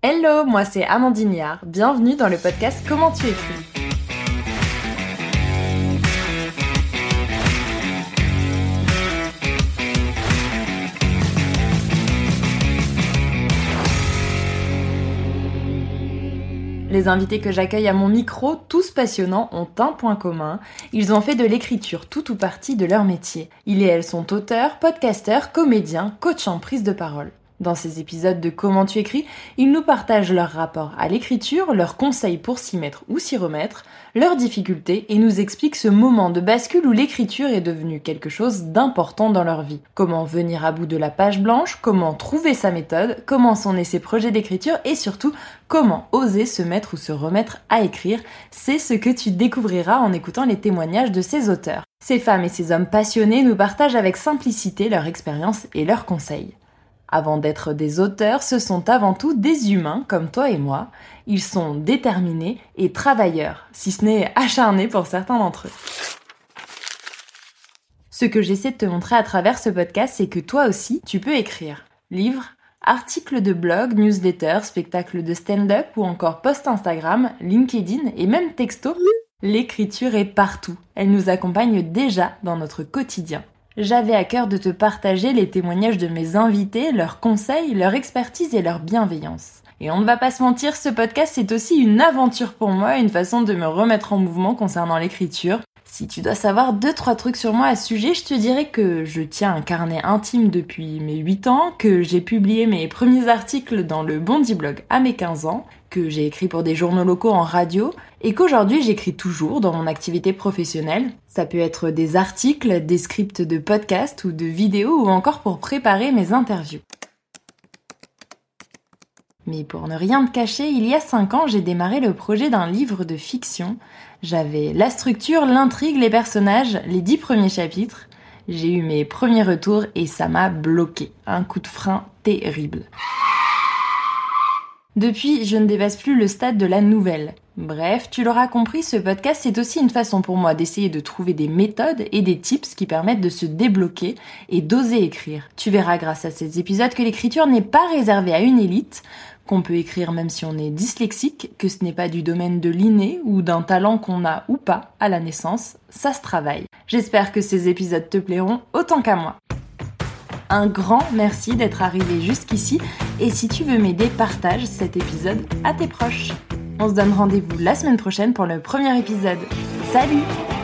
Hello, moi c'est Amandine Yard. Bienvenue dans le podcast Comment tu écris. Les invités que j'accueille à mon micro, tous passionnants, ont un point commun. Ils ont fait de l'écriture tout ou partie de leur métier. Ils et elles sont auteurs, podcasteurs, comédiens, coachs en prise de parole. Dans ces épisodes de Comment tu écris, ils nous partagent leur rapport à l'écriture, leurs conseils pour s'y mettre ou s'y remettre, leurs difficultés et nous expliquent ce moment de bascule où l'écriture est devenue quelque chose d'important dans leur vie. Comment venir à bout de la page blanche, comment trouver sa méthode, comment sont ses projets d'écriture et surtout comment oser se mettre ou se remettre à écrire. C'est ce que tu découvriras en écoutant les témoignages de ces auteurs. Ces femmes et ces hommes passionnés nous partagent avec simplicité leur expérience et leurs conseils. Avant d'être des auteurs, ce sont avant tout des humains comme toi et moi. Ils sont déterminés et travailleurs, si ce n'est acharnés pour certains d'entre eux. Ce que j'essaie de te montrer à travers ce podcast, c'est que toi aussi, tu peux écrire. Livres, articles de blog, newsletters, spectacles de stand-up ou encore post Instagram, LinkedIn et même texto. L'écriture est partout. Elle nous accompagne déjà dans notre quotidien j'avais à cœur de te partager les témoignages de mes invités, leurs conseils, leur expertise et leur bienveillance. Et on ne va pas se mentir, ce podcast c'est aussi une aventure pour moi, une façon de me remettre en mouvement concernant l'écriture. Si tu dois savoir deux trois trucs sur moi à ce sujet, je te dirais que je tiens un carnet intime depuis mes 8 ans, que j'ai publié mes premiers articles dans le Bondi Blog à mes 15 ans, que j'ai écrit pour des journaux locaux en radio et qu'aujourd'hui j'écris toujours dans mon activité professionnelle. Ça peut être des articles, des scripts de podcasts ou de vidéos ou encore pour préparer mes interviews. Mais pour ne rien te cacher, il y a 5 ans, j'ai démarré le projet d'un livre de fiction. J'avais la structure, l'intrigue, les personnages, les 10 premiers chapitres. J'ai eu mes premiers retours et ça m'a bloqué. Un coup de frein terrible. Depuis, je ne dépasse plus le stade de la nouvelle. Bref, tu l'auras compris, ce podcast c'est aussi une façon pour moi d'essayer de trouver des méthodes et des tips qui permettent de se débloquer et d'oser écrire. Tu verras grâce à ces épisodes que l'écriture n'est pas réservée à une élite, qu'on peut écrire même si on est dyslexique, que ce n'est pas du domaine de l'inné ou d'un talent qu'on a ou pas à la naissance, ça se travaille. J'espère que ces épisodes te plairont autant qu'à moi. Un grand merci d'être arrivé jusqu'ici et si tu veux m'aider, partage cet épisode à tes proches. On se donne rendez-vous la semaine prochaine pour le premier épisode. Salut